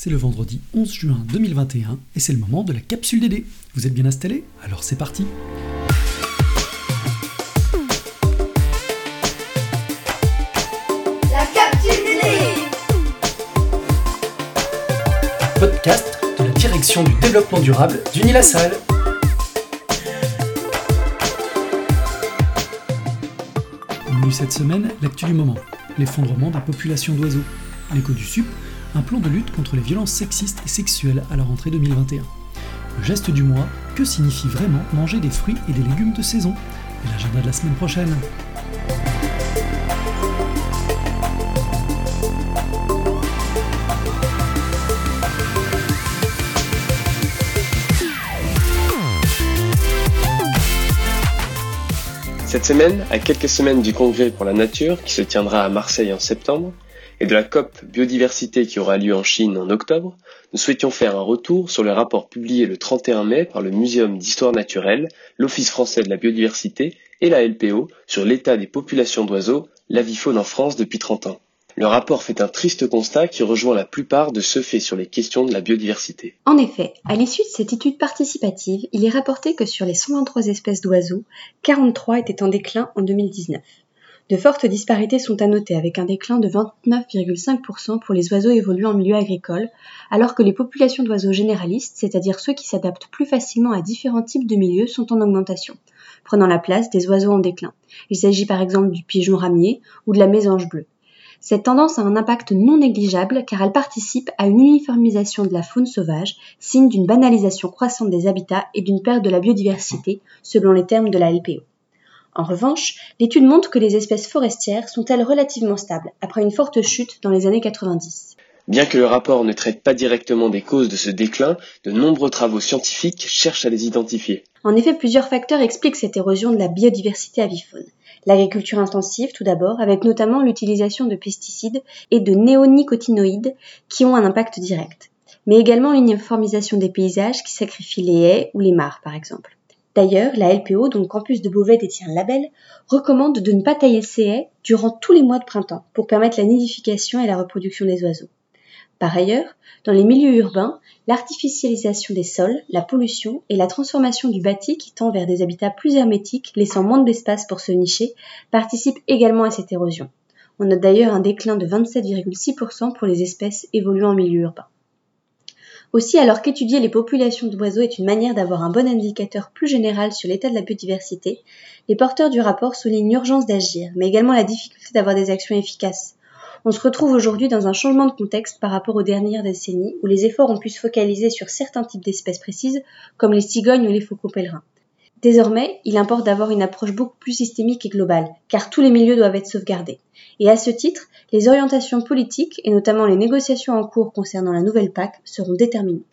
C'est le vendredi 11 juin 2021 et c'est le moment de la capsule DD. Vous êtes bien installés Alors c'est parti La capsule DD Podcast de la direction du développement durable d'Unilassal. Au menu cette semaine, l'actu du moment. L'effondrement des populations d'oiseaux. L'écho du SUP, un plan de lutte contre les violences sexistes et sexuelles à la rentrée 2021. Le geste du mois, que signifie vraiment manger des fruits et des légumes de saison? Et l'agenda de la semaine prochaine. Cette semaine, à quelques semaines du congrès pour la nature qui se tiendra à Marseille en septembre, et de la COP biodiversité qui aura lieu en Chine en octobre, nous souhaitions faire un retour sur le rapport publié le 31 mai par le Muséum d'histoire naturelle, l'Office français de la biodiversité et la LPO sur l'état des populations d'oiseaux, l'avifaune en France depuis 30 ans. Le rapport fait un triste constat qui rejoint la plupart de ceux faits sur les questions de la biodiversité. En effet, à l'issue de cette étude participative, il est rapporté que sur les 123 espèces d'oiseaux, 43 étaient en déclin en 2019. De fortes disparités sont à noter avec un déclin de 29,5% pour les oiseaux évoluant en milieu agricole, alors que les populations d'oiseaux généralistes, c'est-à-dire ceux qui s'adaptent plus facilement à différents types de milieux, sont en augmentation, prenant la place des oiseaux en déclin. Il s'agit par exemple du pigeon ramier ou de la mésange bleue. Cette tendance a un impact non négligeable car elle participe à une uniformisation de la faune sauvage, signe d'une banalisation croissante des habitats et d'une perte de la biodiversité, selon les termes de la LPO. En revanche, l'étude montre que les espèces forestières sont elles relativement stables, après une forte chute dans les années 90. Bien que le rapport ne traite pas directement des causes de ce déclin, de nombreux travaux scientifiques cherchent à les identifier. En effet, plusieurs facteurs expliquent cette érosion de la biodiversité avifaune. L'agriculture intensive, tout d'abord, avec notamment l'utilisation de pesticides et de néonicotinoïdes qui ont un impact direct, mais également une uniformisation des paysages qui sacrifient les haies ou les mares, par exemple. D'ailleurs, la LPO, dont le campus de Beauvais détient le label, recommande de ne pas tailler ces haies durant tous les mois de printemps pour permettre la nidification et la reproduction des oiseaux. Par ailleurs, dans les milieux urbains, l'artificialisation des sols, la pollution et la transformation du bâti qui tend vers des habitats plus hermétiques, laissant moins d'espace pour se nicher, participent également à cette érosion. On note d'ailleurs un déclin de 27,6% pour les espèces évoluant en milieu urbain. Aussi, alors qu'étudier les populations d'oiseaux est une manière d'avoir un bon indicateur plus général sur l'état de la biodiversité, les porteurs du rapport soulignent l'urgence d'agir, mais également la difficulté d'avoir des actions efficaces. On se retrouve aujourd'hui dans un changement de contexte par rapport aux dernières décennies où les efforts ont pu se focaliser sur certains types d'espèces précises, comme les cigognes ou les faucons pèlerins. Désormais, il importe d'avoir une approche beaucoup plus systémique et globale, car tous les milieux doivent être sauvegardés. Et à ce titre, les orientations politiques, et notamment les négociations en cours concernant la nouvelle PAC, seront déterminées.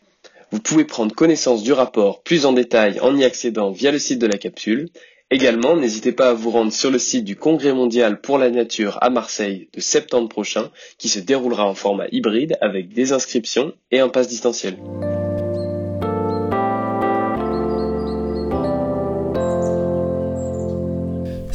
Vous pouvez prendre connaissance du rapport plus en détail en y accédant via le site de la capsule. Également, n'hésitez pas à vous rendre sur le site du Congrès mondial pour la nature à Marseille de septembre prochain, qui se déroulera en format hybride avec des inscriptions et un pass distanciel.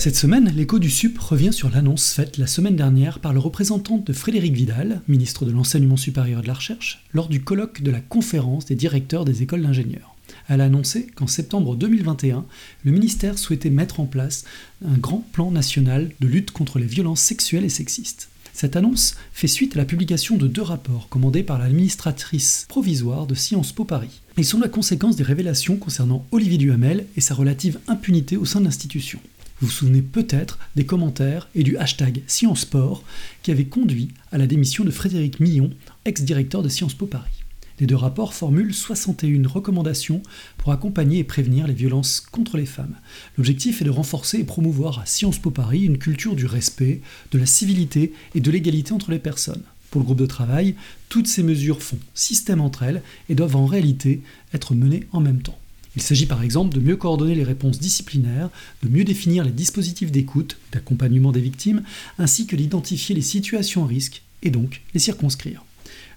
Cette semaine, l'écho du SUP revient sur l'annonce faite la semaine dernière par le représentant de Frédéric Vidal, ministre de l'Enseignement supérieur et de la Recherche, lors du colloque de la conférence des directeurs des écoles d'ingénieurs. Elle a annoncé qu'en septembre 2021, le ministère souhaitait mettre en place un grand plan national de lutte contre les violences sexuelles et sexistes. Cette annonce fait suite à la publication de deux rapports commandés par l'administratrice provisoire de Sciences Po Paris. Ils sont la conséquence des révélations concernant Olivier Duhamel et sa relative impunité au sein de l'institution. Vous vous souvenez peut-être des commentaires et du hashtag SciencePort qui avait conduit à la démission de Frédéric Millon, ex-directeur de Sciences Po Paris. Les deux rapports formulent 61 recommandations pour accompagner et prévenir les violences contre les femmes. L'objectif est de renforcer et promouvoir à Sciences Po Paris une culture du respect, de la civilité et de l'égalité entre les personnes. Pour le groupe de travail, toutes ces mesures font système entre elles et doivent en réalité être menées en même temps. Il s'agit par exemple de mieux coordonner les réponses disciplinaires, de mieux définir les dispositifs d'écoute, d'accompagnement des victimes, ainsi que d'identifier les situations à risque et donc les circonscrire.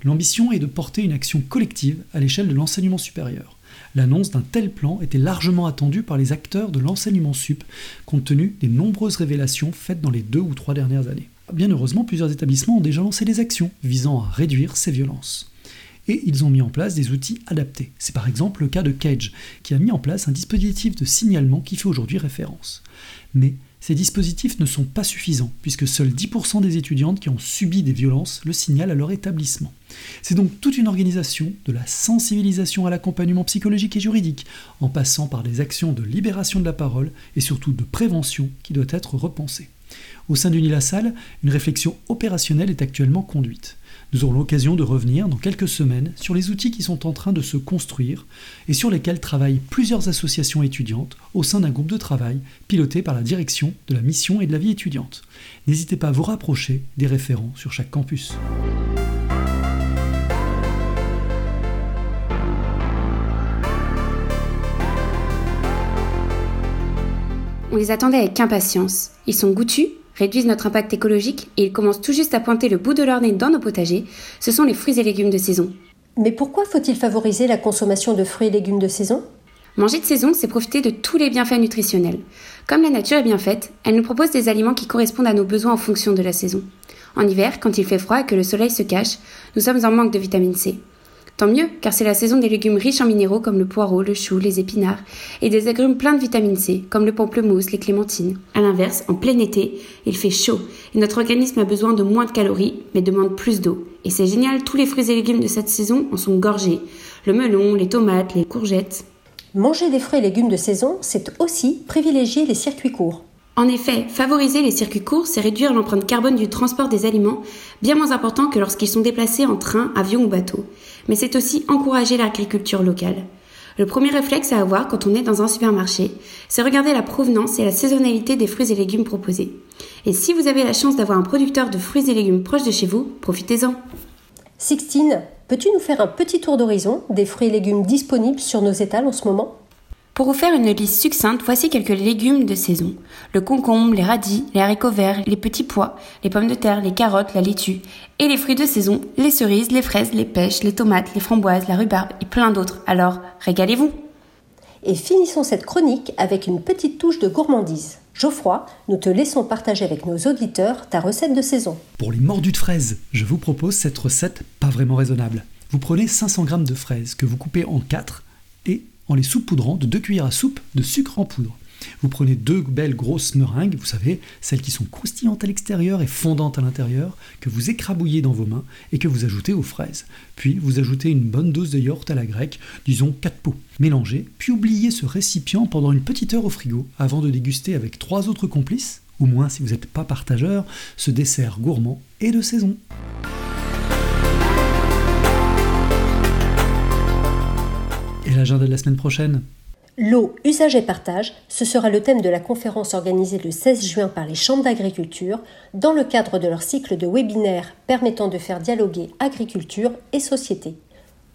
L'ambition est de porter une action collective à l'échelle de l'enseignement supérieur. L'annonce d'un tel plan était largement attendue par les acteurs de l'enseignement sup, compte tenu des nombreuses révélations faites dans les deux ou trois dernières années. Bien heureusement, plusieurs établissements ont déjà lancé des actions visant à réduire ces violences. Et ils ont mis en place des outils adaptés. C'est par exemple le cas de Cage, qui a mis en place un dispositif de signalement qui fait aujourd'hui référence. Mais ces dispositifs ne sont pas suffisants, puisque seuls 10% des étudiantes qui ont subi des violences le signalent à leur établissement. C'est donc toute une organisation de la sensibilisation à l'accompagnement psychologique et juridique, en passant par des actions de libération de la parole et surtout de prévention qui doit être repensée. Au sein d'Unilassal, une réflexion opérationnelle est actuellement conduite. Nous aurons l'occasion de revenir dans quelques semaines sur les outils qui sont en train de se construire et sur lesquels travaillent plusieurs associations étudiantes au sein d'un groupe de travail piloté par la direction de la mission et de la vie étudiante. N'hésitez pas à vous rapprocher des référents sur chaque campus. On les attendait avec impatience. Ils sont goûtus réduisent notre impact écologique et ils commencent tout juste à pointer le bout de leur nez dans nos potagers, ce sont les fruits et légumes de saison. Mais pourquoi faut-il favoriser la consommation de fruits et légumes de saison? Manger de saison, c'est profiter de tous les bienfaits nutritionnels. Comme la nature est bien faite, elle nous propose des aliments qui correspondent à nos besoins en fonction de la saison. En hiver, quand il fait froid et que le soleil se cache, nous sommes en manque de vitamine C. Tant mieux, car c'est la saison des légumes riches en minéraux comme le poireau, le chou, les épinards, et des agrumes pleins de vitamine C, comme le pamplemousse, les clémentines. À l'inverse, en plein été, il fait chaud, et notre organisme a besoin de moins de calories, mais demande plus d'eau. Et c'est génial, tous les fruits et légumes de cette saison en sont gorgés. Le melon, les tomates, les courgettes. Manger des fruits et légumes de saison, c'est aussi privilégier les circuits courts. En effet, favoriser les circuits courts, c'est réduire l'empreinte carbone du transport des aliments, bien moins important que lorsqu'ils sont déplacés en train, avion ou bateau. Mais c'est aussi encourager l'agriculture locale. Le premier réflexe à avoir quand on est dans un supermarché, c'est regarder la provenance et la saisonnalité des fruits et légumes proposés. Et si vous avez la chance d'avoir un producteur de fruits et légumes proche de chez vous, profitez-en. Sixtine, peux-tu nous faire un petit tour d'horizon des fruits et légumes disponibles sur nos étals en ce moment? Pour vous faire une liste succincte, voici quelques légumes de saison. Le concombre, les radis, les haricots verts, les petits pois, les pommes de terre, les carottes, la laitue. Et les fruits de saison, les cerises, les fraises, les pêches, les tomates, les framboises, la rhubarbe et plein d'autres. Alors, régalez-vous Et finissons cette chronique avec une petite touche de gourmandise. Geoffroy, nous te laissons partager avec nos auditeurs ta recette de saison. Pour les mordus de fraises, je vous propose cette recette pas vraiment raisonnable. Vous prenez 500 g de fraises que vous coupez en 4 et en les saupoudrant de 2 cuillères à soupe de sucre en poudre. Vous prenez deux belles grosses meringues, vous savez, celles qui sont croustillantes à l'extérieur et fondantes à l'intérieur, que vous écrabouillez dans vos mains et que vous ajoutez aux fraises. Puis vous ajoutez une bonne dose de yaourt à la grecque, disons 4 pots. Mélangez, puis oubliez ce récipient pendant une petite heure au frigo avant de déguster avec trois autres complices, ou moins si vous n'êtes pas partageur, ce dessert gourmand et de saison. L'agenda de la semaine prochaine? L'eau, usage et partage, ce sera le thème de la conférence organisée le 16 juin par les chambres d'agriculture dans le cadre de leur cycle de webinaires permettant de faire dialoguer agriculture et société.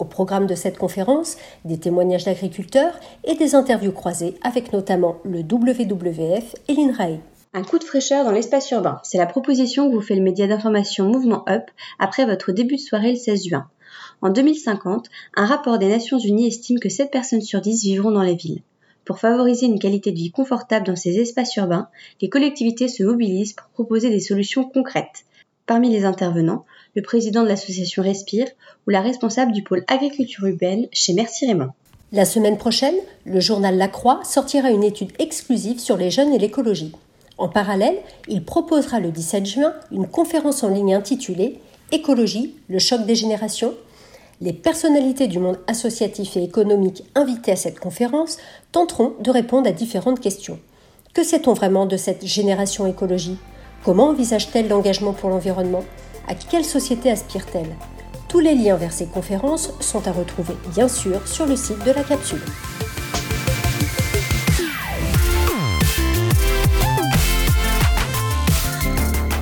Au programme de cette conférence, des témoignages d'agriculteurs et des interviews croisées avec notamment le WWF et l'INRAE. Un coup de fraîcheur dans l'espace urbain, c'est la proposition que vous fait le média d'information Mouvement Up après votre début de soirée le 16 juin. En 2050, un rapport des Nations Unies estime que 7 personnes sur 10 vivront dans les villes. Pour favoriser une qualité de vie confortable dans ces espaces urbains, les collectivités se mobilisent pour proposer des solutions concrètes. Parmi les intervenants, le président de l'association Respire ou la responsable du pôle agriculture urbaine chez Merci Raymond. La semaine prochaine, le journal La Croix sortira une étude exclusive sur les jeunes et l'écologie. En parallèle, il proposera le 17 juin une conférence en ligne intitulée Écologie, le choc des générations les personnalités du monde associatif et économique invitées à cette conférence tenteront de répondre à différentes questions. Que sait-on vraiment de cette génération écologie? Comment envisage-t-elle l'engagement pour l'environnement? À quelle société aspire-t-elle? Tous les liens vers ces conférences sont à retrouver bien sûr sur le site de la capsule.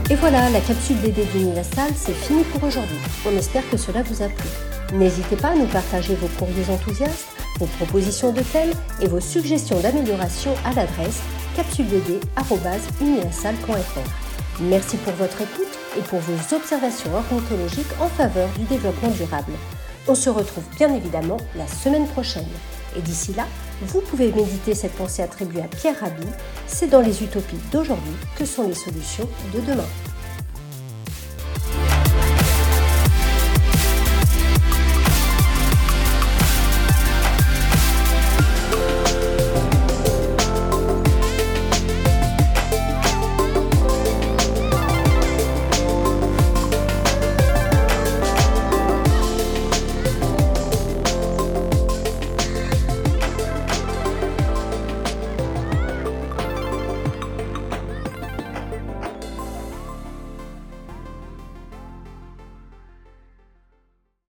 Et voilà, la capsule DD d'Universal, c'est fini pour aujourd'hui. On espère que cela vous a plu. N'hésitez pas à nous partager vos courriers enthousiastes, vos propositions de thèmes et vos suggestions d'amélioration à l'adresse capsuledd.universal.fr. Merci pour votre écoute et pour vos observations ornithologiques en faveur du développement durable. On se retrouve bien évidemment la semaine prochaine. Et d'ici là, vous pouvez méditer cette pensée attribuée à Pierre Rabhi. C'est dans les utopies d'aujourd'hui que sont les solutions de demain.